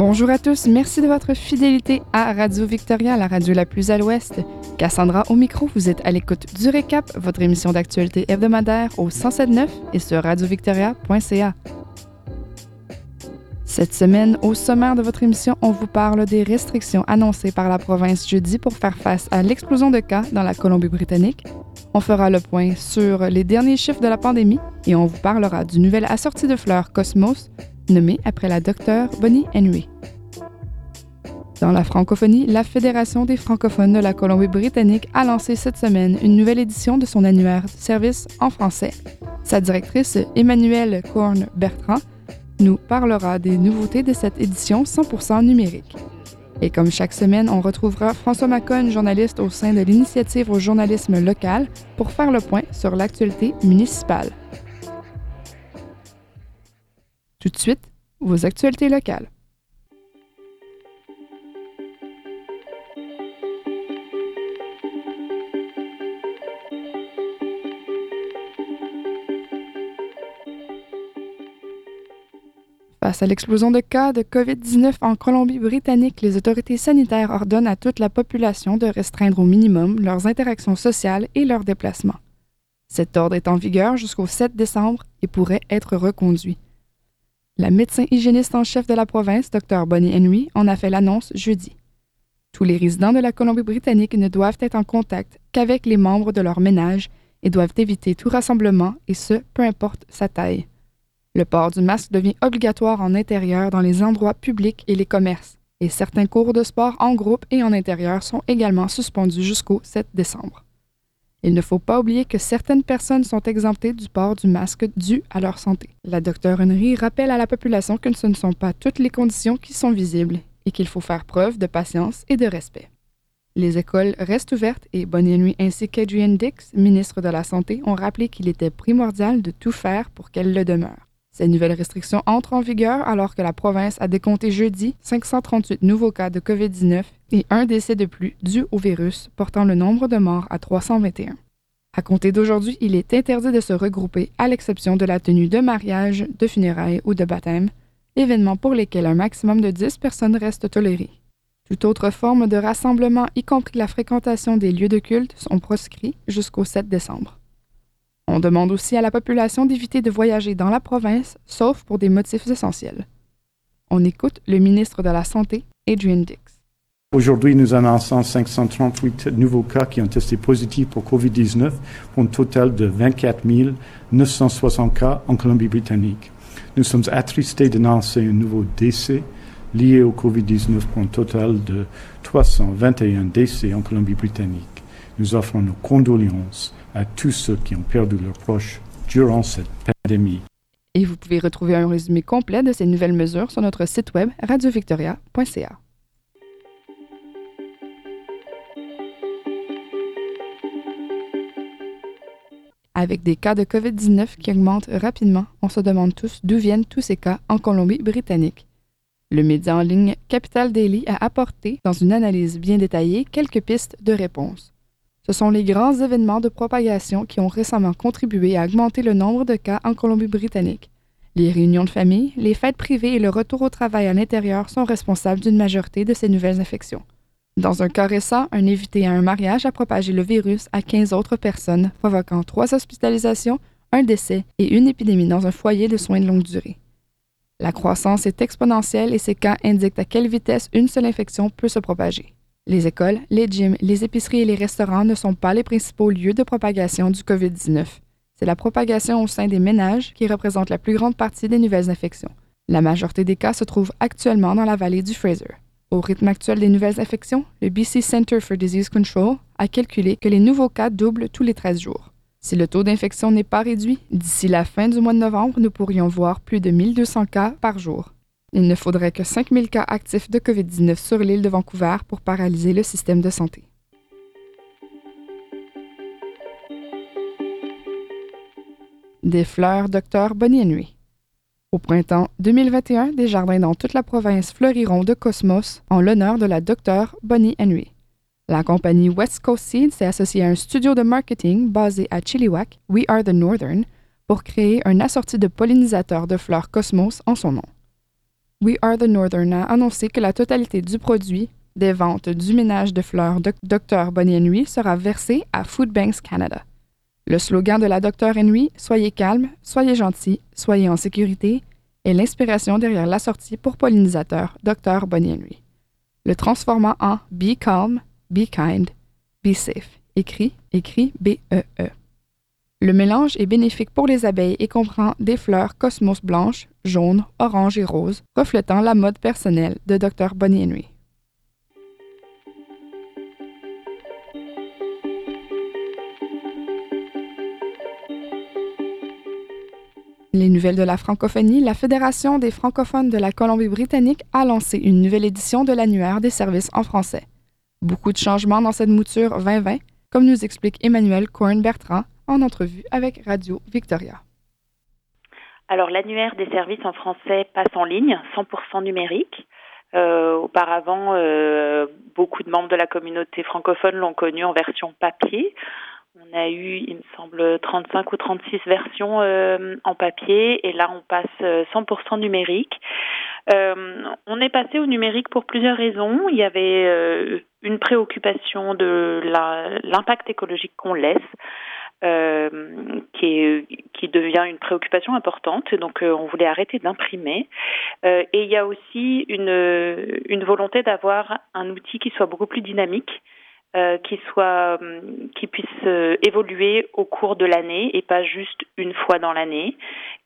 Bonjour à tous, merci de votre fidélité à Radio Victoria, la radio la plus à l'ouest. Cassandra au micro, vous êtes à l'écoute du Récap, votre émission d'actualité hebdomadaire au 107.9 et sur radiovictoria.ca. Cette semaine, au sommaire de votre émission, on vous parle des restrictions annoncées par la province jeudi pour faire face à l'explosion de cas dans la Colombie-Britannique. On fera le point sur les derniers chiffres de la pandémie et on vous parlera du nouvel assorti de fleurs Cosmos, nommé après la docteure Bonnie Henry. Dans la francophonie, la Fédération des francophones de la Colombie-Britannique a lancé cette semaine une nouvelle édition de son annuaire de service en français. Sa directrice, Emmanuelle Korn-Bertrand, nous parlera des nouveautés de cette édition 100% numérique. Et comme chaque semaine, on retrouvera François Macon, journaliste au sein de l'initiative au journalisme local, pour faire le point sur l'actualité municipale. Tout de suite, vos actualités locales. Face à l'explosion de cas de COVID-19 en Colombie-Britannique, les autorités sanitaires ordonnent à toute la population de restreindre au minimum leurs interactions sociales et leurs déplacements. Cet ordre est en vigueur jusqu'au 7 décembre et pourrait être reconduit. La médecin hygiéniste en chef de la province, Dr Bonnie Henry, en a fait l'annonce jeudi. Tous les résidents de la Colombie-Britannique ne doivent être en contact qu'avec les membres de leur ménage et doivent éviter tout rassemblement, et ce, peu importe sa taille. Le port du masque devient obligatoire en intérieur dans les endroits publics et les commerces, et certains cours de sport en groupe et en intérieur sont également suspendus jusqu'au 7 décembre. Il ne faut pas oublier que certaines personnes sont exemptées du port du masque dû à leur santé. La docteure Henry rappelle à la population que ce ne sont pas toutes les conditions qui sont visibles et qu'il faut faire preuve de patience et de respect. Les écoles restent ouvertes et Bonnie Nuit ainsi qu'Adrian Dix, ministre de la Santé, ont rappelé qu'il était primordial de tout faire pour qu'elles le demeurent. Ces nouvelles restrictions entrent en vigueur alors que la province a décompté jeudi 538 nouveaux cas de COVID-19 et un décès de plus dû au virus, portant le nombre de morts à 321. À compter d'aujourd'hui, il est interdit de se regrouper à l'exception de la tenue de mariage, de funérailles ou de baptême, événements pour lesquels un maximum de 10 personnes restent tolérées. Toute autre forme de rassemblement, y compris la fréquentation des lieux de culte, sont proscrits jusqu'au 7 décembre. On demande aussi à la population d'éviter de voyager dans la province, sauf pour des motifs essentiels. On écoute le ministre de la Santé, Adrian Dix. Aujourd'hui, nous annonçons 538 nouveaux cas qui ont testé positifs pour COVID-19 pour un total de 24 960 cas en Colombie-Britannique. Nous sommes attristés d'annoncer un nouveau décès lié au COVID-19 pour un total de 321 décès en Colombie-Britannique. Nous offrons nos condoléances à tous ceux qui ont perdu leurs proches durant cette pandémie. Et vous pouvez retrouver un résumé complet de ces nouvelles mesures sur notre site web radiovictoria.ca. Avec des cas de COVID-19 qui augmentent rapidement, on se demande tous d'où viennent tous ces cas en Colombie-Britannique. Le média en ligne Capital Daily a apporté, dans une analyse bien détaillée, quelques pistes de réponse. Ce sont les grands événements de propagation qui ont récemment contribué à augmenter le nombre de cas en Colombie-Britannique. Les réunions de famille, les fêtes privées et le retour au travail à l'intérieur sont responsables d'une majorité de ces nouvelles infections. Dans un cas récent, un invité à un mariage a propagé le virus à 15 autres personnes, provoquant trois hospitalisations, un décès et une épidémie dans un foyer de soins de longue durée. La croissance est exponentielle et ces cas indiquent à quelle vitesse une seule infection peut se propager. Les écoles, les gyms, les épiceries et les restaurants ne sont pas les principaux lieux de propagation du COVID-19. C'est la propagation au sein des ménages qui représente la plus grande partie des nouvelles infections. La majorité des cas se trouvent actuellement dans la vallée du Fraser. Au rythme actuel des nouvelles infections, le BC Center for Disease Control a calculé que les nouveaux cas doublent tous les 13 jours. Si le taux d'infection n'est pas réduit, d'ici la fin du mois de novembre, nous pourrions voir plus de 1200 cas par jour. Il ne faudrait que 5000 cas actifs de COVID-19 sur l'île de Vancouver pour paralyser le système de santé. Des fleurs Dr Bonnie Henry. Au printemps 2021, des jardins dans toute la province fleuriront de cosmos en l'honneur de la Dr Bonnie Henry. La compagnie West Coast Seed s'est associée à un studio de marketing basé à Chilliwack, We Are the Northern, pour créer un assorti de pollinisateurs de fleurs cosmos en son nom. We Are the Northern a annoncé que la totalité du produit des ventes du ménage de fleurs de Dr Bonnie Henry sera versée à Food Banks Canada. Le slogan de la Dr Henry, Soyez calme, soyez gentil, soyez en sécurité, est l'inspiration derrière la sortie pour pollinisateur Dr Bonnie Henry, le transformant en Be Calm, Be Kind, Be Safe, écrit, écrit B-E-E. -E. Le mélange est bénéfique pour les abeilles et comprend des fleurs cosmos blanches, jaunes, oranges et roses, reflétant la mode personnelle de Dr Bonnie Henry. Les nouvelles de la francophonie, la Fédération des francophones de la Colombie-Britannique a lancé une nouvelle édition de l'annuaire des services en français. Beaucoup de changements dans cette mouture 2020, comme nous explique Emmanuel Cohen-Bertrand en entrevue avec Radio Victoria. Alors l'annuaire des services en français passe en ligne, 100% numérique. Euh, auparavant, euh, beaucoup de membres de la communauté francophone l'ont connu en version papier. On a eu, il me semble, 35 ou 36 versions euh, en papier et là on passe 100% numérique. Euh, on est passé au numérique pour plusieurs raisons. Il y avait euh, une préoccupation de l'impact écologique qu'on laisse. Euh, qui, devient une préoccupation importante. Donc, euh, on voulait arrêter d'imprimer. Euh, et il y a aussi une volonté d'avoir un outil qui soit beaucoup plus dynamique, euh, qui soit qui puisse euh, évoluer au cours de l'année et pas juste une fois dans l'année,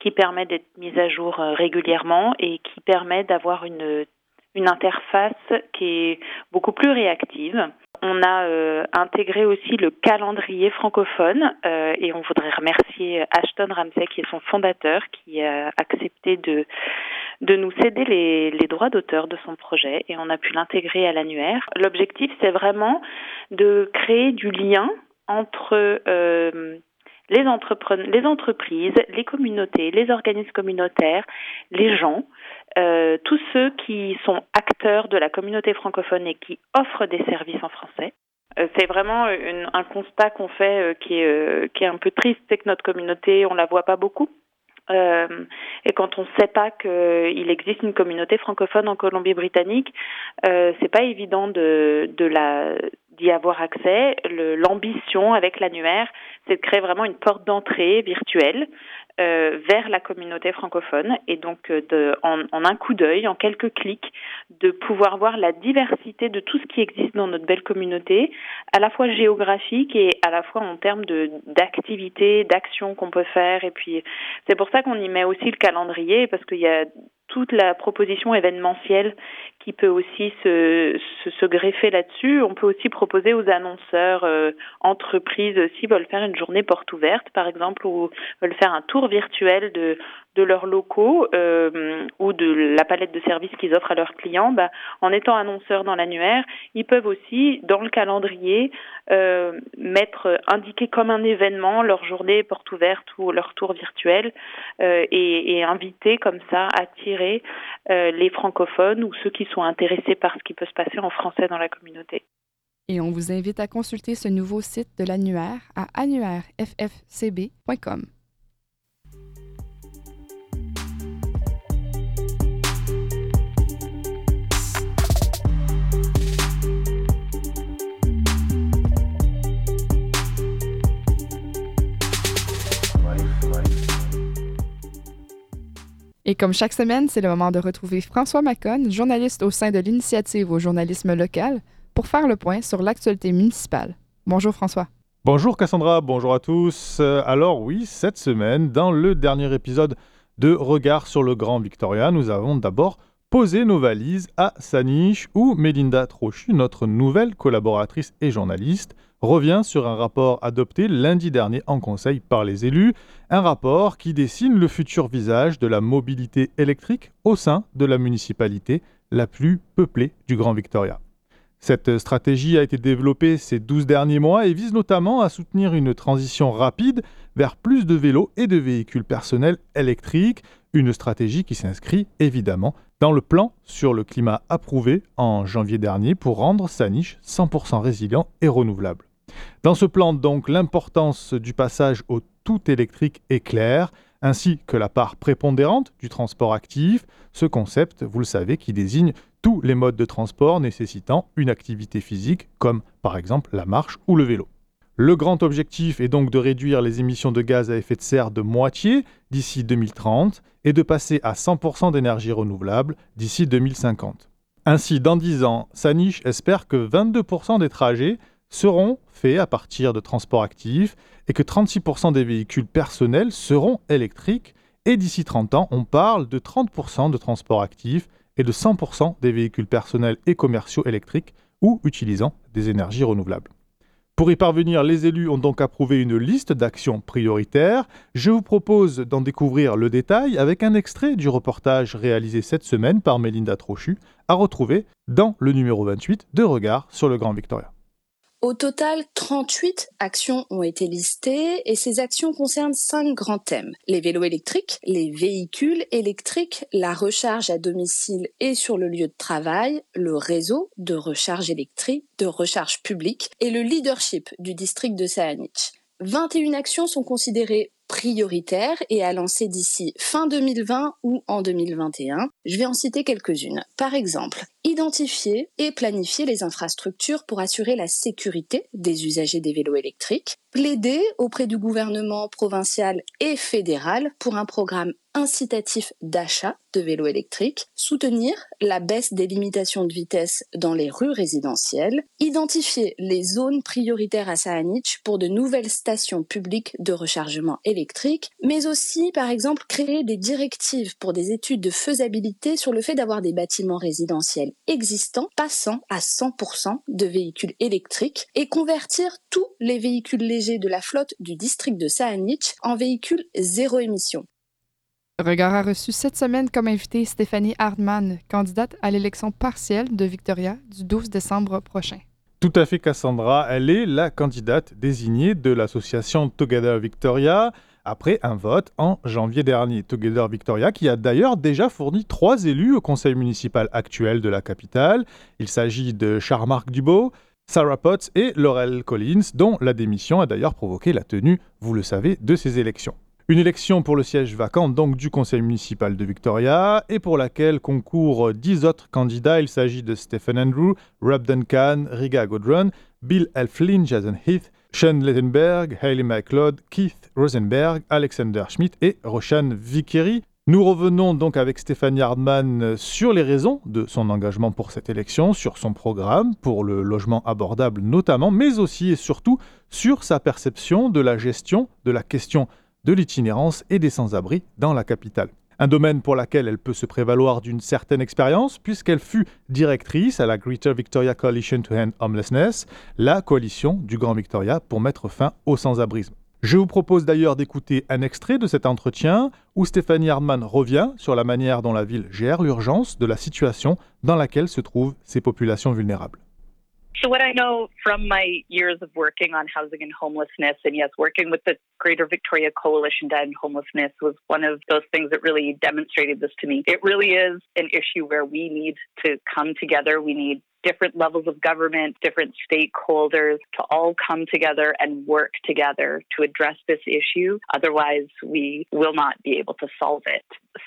qui permet d'être mise à jour euh, régulièrement et qui permet d'avoir une une interface qui est beaucoup plus réactive. On a euh, intégré aussi le calendrier francophone euh, et on voudrait remercier Ashton Ramsey qui est son fondateur qui a accepté de de nous céder les, droits d'auteur de son projet et on a pu l'intégrer à l'annuaire. L'objectif c'est vraiment de créer du lien entre euh, les, entreprises, les communautés, les organismes communautaires, les gens, euh, tous ceux qui sont acteurs de la communauté francophone et qui offrent des services en français. Euh, c'est vraiment un constat qu'on fait qui, est, qui est un peu triste, c'est que notre communauté, on la voit pas beaucoup. Euh, et quand on ne sait pas qu'il existe une communauté francophone en Colombie-Britannique, euh, c'est pas évident de, de la d'y avoir accès. L'ambition avec l'annuaire, c'est de créer vraiment une porte d'entrée virtuelle euh, vers la communauté francophone et donc euh, en, en un coup d'œil, en quelques clics, de pouvoir voir la diversité de tout ce qui existe dans notre belle communauté, à la fois géographique et à la fois en termes de d'activités, d'actions qu'on peut faire. Et puis c'est pour ça qu'on y met aussi le calendrier parce qu'il y a toute la proposition événementielle qui peut aussi se, se, greffer là-dessus. On peut aussi proposer aux annonceurs, euh, entreprises, s'ils veulent faire une journée porte ouverte, par exemple, ou veulent faire un tour virtuel de, de leurs locaux euh, ou de la palette de services qu'ils offrent à leurs clients, bah, en étant annonceurs dans l'annuaire, ils peuvent aussi, dans le calendrier, euh, mettre, indiquer comme un événement leur journée porte ouverte ou leur tour virtuel euh, et, et, inviter comme ça, attirer euh, les francophones ou ceux qui sont intéressés par ce qui peut se passer en français dans la communauté. Et on vous invite à consulter ce nouveau site de l'annuaire à annuaireffcb.com. Et comme chaque semaine, c'est le moment de retrouver François Macon, journaliste au sein de l'initiative au journalisme local, pour faire le point sur l'actualité municipale. Bonjour François. Bonjour Cassandra, bonjour à tous. Alors oui, cette semaine, dans le dernier épisode de Regard sur le Grand Victoria, nous avons d'abord posé nos valises à Saniche où Mélinda Trochu, notre nouvelle collaboratrice et journaliste, revient sur un rapport adopté lundi dernier en Conseil par les élus, un rapport qui dessine le futur visage de la mobilité électrique au sein de la municipalité la plus peuplée du Grand Victoria. Cette stratégie a été développée ces 12 derniers mois et vise notamment à soutenir une transition rapide vers plus de vélos et de véhicules personnels électriques, une stratégie qui s'inscrit évidemment dans le plan sur le climat approuvé en janvier dernier pour rendre sa niche 100% résilient et renouvelable. Dans ce plan, donc, l'importance du passage au tout électrique est claire. ainsi que la part prépondérante du transport actif, ce concept, vous le savez, qui désigne tous les modes de transport nécessitant une activité physique, comme par exemple la marche ou le vélo. Le grand objectif est donc de réduire les émissions de gaz à effet de serre de moitié d'ici 2030 et de passer à 100% d'énergie renouvelable d'ici 2050. Ainsi, dans 10 ans, Sanish espère que 22% des trajets seront faits à partir de transports actifs et que 36% des véhicules personnels seront électriques. Et d'ici 30 ans, on parle de 30% de transports actifs et de 100% des véhicules personnels et commerciaux électriques ou utilisant des énergies renouvelables. Pour y parvenir, les élus ont donc approuvé une liste d'actions prioritaires. Je vous propose d'en découvrir le détail avec un extrait du reportage réalisé cette semaine par Mélinda Trochu, à retrouver dans le numéro 28 de Regard sur le Grand Victoria. Au total, 38 actions ont été listées et ces actions concernent cinq grands thèmes. Les vélos électriques, les véhicules électriques, la recharge à domicile et sur le lieu de travail, le réseau de recharge électrique, de recharge publique et le leadership du district de Saanich. 21 actions sont considérées prioritaires et à lancer d'ici fin 2020 ou en 2021. Je vais en citer quelques-unes. Par exemple, identifier et planifier les infrastructures pour assurer la sécurité des usagers des vélos électriques, plaider auprès du gouvernement provincial et fédéral pour un programme incitatif d'achat de vélos électriques, soutenir la baisse des limitations de vitesse dans les rues résidentielles, identifier les zones prioritaires à Saanich pour de nouvelles stations publiques de rechargement électrique, mais aussi par exemple créer des directives pour des études de faisabilité sur le fait d'avoir des bâtiments résidentiels existants passant à 100% de véhicules électriques et convertir tous les véhicules légers de la flotte du district de Saanich en véhicules zéro émission. Regard a reçu cette semaine comme invité Stéphanie Hardman, candidate à l'élection partielle de Victoria du 12 décembre prochain. Tout à fait, Cassandra. Elle est la candidate désignée de l'association Together Victoria après un vote en janvier dernier. Together Victoria qui a d'ailleurs déjà fourni trois élus au conseil municipal actuel de la capitale. Il s'agit de Charles-Marc Dubo, Sarah Potts et Laurel Collins, dont la démission a d'ailleurs provoqué la tenue, vous le savez, de ces élections. Une élection pour le siège vacant donc du conseil municipal de Victoria et pour laquelle concourent dix autres candidats. Il s'agit de Stephen Andrew, Rob Duncan, Riga Godron, Bill Elflin, Jason Heath, Sean Lettenberg, Hayley McLeod, Keith Rosenberg, Alexander Schmidt et Roshan Vickery. Nous revenons donc avec Stéphanie Hardman sur les raisons de son engagement pour cette élection, sur son programme pour le logement abordable notamment, mais aussi et surtout sur sa perception de la gestion de la question de l'itinérance et des sans-abri dans la capitale. Un domaine pour lequel elle peut se prévaloir d'une certaine expérience, puisqu'elle fut directrice à la Greater Victoria Coalition to End Homelessness, la coalition du Grand Victoria pour mettre fin au sans-abrisme. Je vous propose d'ailleurs d'écouter un extrait de cet entretien où Stéphanie Hardman revient sur la manière dont la ville gère l'urgence de la situation dans laquelle se trouvent ces populations vulnérables. So, what I know from my years of working on housing and homelessness, and yes, working with the Greater Victoria Coalition to End Homelessness was one of those things that really demonstrated this to me. It really is an issue where we need to come together. We need different levels of government, different stakeholders to all come together and work together to address this issue. Otherwise, we will not be able to solve it.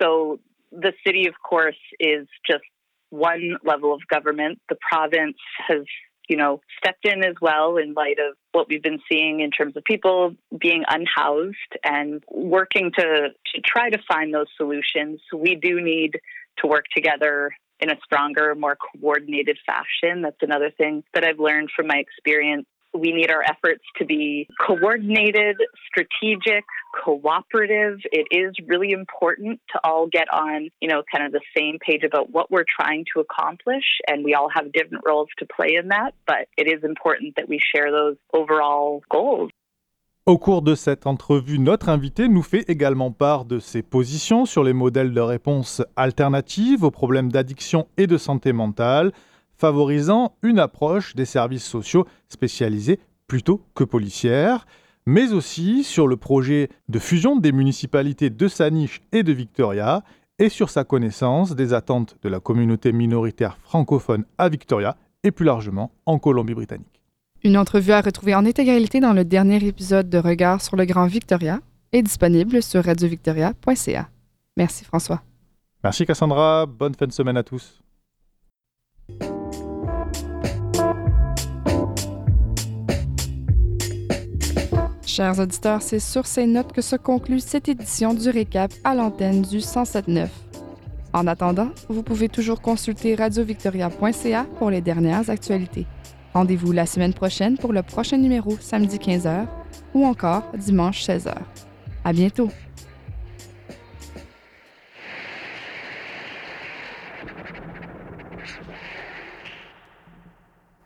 So, the city, of course, is just one level of government. The province has you know, stepped in as well in light of what we've been seeing in terms of people being unhoused and working to, to try to find those solutions. We do need to work together in a stronger, more coordinated fashion. That's another thing that I've learned from my experience we need our efforts to be coordinated, strategic, cooperative. It is really important to all get on, you know, kind of the same page about what we're trying to accomplish. And we all have different roles to play in that, but it is important that we share those overall goals. Au cours de cette entrevue, notre invité nous fait également part de ses positions sur les modèles de réponse alternatives aux problèmes d'addiction et de santé mentale, favorisant une approche des services sociaux spécialisés plutôt que policière, mais aussi sur le projet de fusion des municipalités de Saniche et de Victoria, et sur sa connaissance des attentes de la communauté minoritaire francophone à Victoria et plus largement en Colombie-Britannique. Une entrevue à retrouver en intégralité dans le dernier épisode de Regard sur le Grand Victoria. est disponible sur radiovictoria.ca. Merci François. Merci Cassandra, bonne fin de semaine à tous. Chers auditeurs, c'est sur ces notes que se conclut cette édition du récap à l'antenne du 107.9. En attendant, vous pouvez toujours consulter radiovictoria.ca pour les dernières actualités. Rendez-vous la semaine prochaine pour le prochain numéro samedi 15h ou encore dimanche 16h. À bientôt!